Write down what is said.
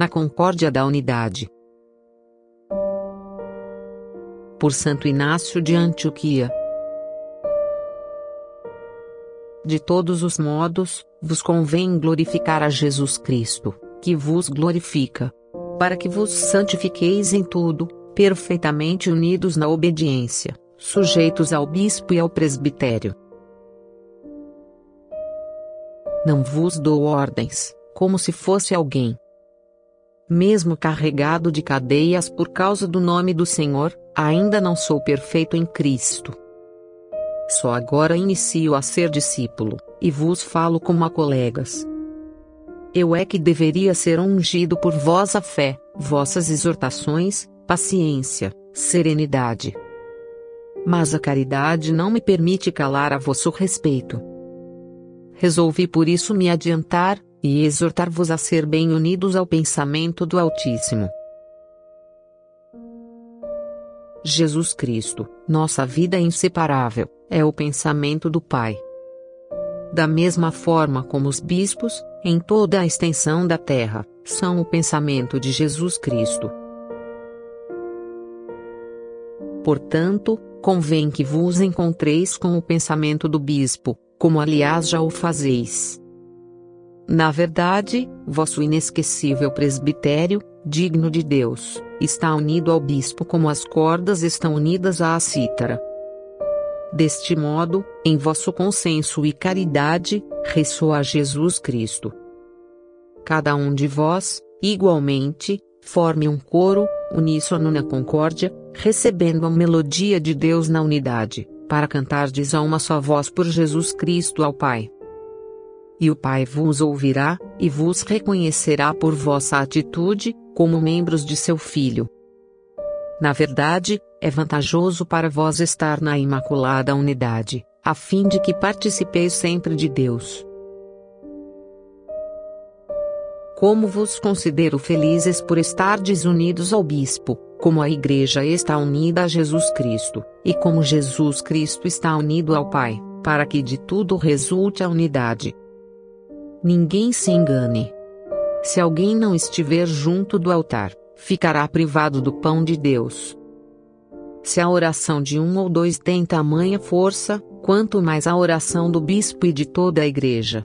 na concórdia da unidade. Por Santo Inácio de Antioquia. De todos os modos, vos convém glorificar a Jesus Cristo, que vos glorifica. Para que vos santifiqueis em tudo, perfeitamente unidos na obediência, sujeitos ao bispo e ao presbitério. Não vos dou ordens, como se fosse alguém. Mesmo carregado de cadeias por causa do nome do Senhor, ainda não sou perfeito em Cristo. Só agora inicio a ser discípulo, e vos falo como a colegas. Eu é que deveria ser ungido por vós a fé, vossas exortações, paciência, serenidade. Mas a caridade não me permite calar a vosso respeito. Resolvi por isso me adiantar, e exortar-vos a ser bem unidos ao pensamento do Altíssimo. Jesus Cristo, nossa vida inseparável, é o pensamento do Pai. Da mesma forma como os bispos, em toda a extensão da terra, são o pensamento de Jesus Cristo. Portanto, convém que vos encontreis com o pensamento do bispo, como aliás já o fazeis. Na verdade, vosso inesquecível presbitério, digno de Deus, está unido ao bispo como as cordas estão unidas à cítara. Deste modo, em vosso consenso e caridade, ressoa Jesus Cristo. Cada um de vós, igualmente, forme um coro, uníssono na concórdia, recebendo a melodia de Deus na unidade para cantardes a uma só voz por Jesus Cristo ao Pai. E o Pai vos ouvirá, e vos reconhecerá por vossa atitude, como membros de seu Filho. Na verdade, é vantajoso para vós estar na Imaculada Unidade, a fim de que participeis sempre de Deus. Como vos considero felizes por estardes unidos ao Bispo, como a Igreja está unida a Jesus Cristo, e como Jesus Cristo está unido ao Pai, para que de tudo resulte a unidade. Ninguém se engane. Se alguém não estiver junto do altar, ficará privado do pão de Deus. Se a oração de um ou dois tem tamanha força, quanto mais a oração do bispo e de toda a igreja.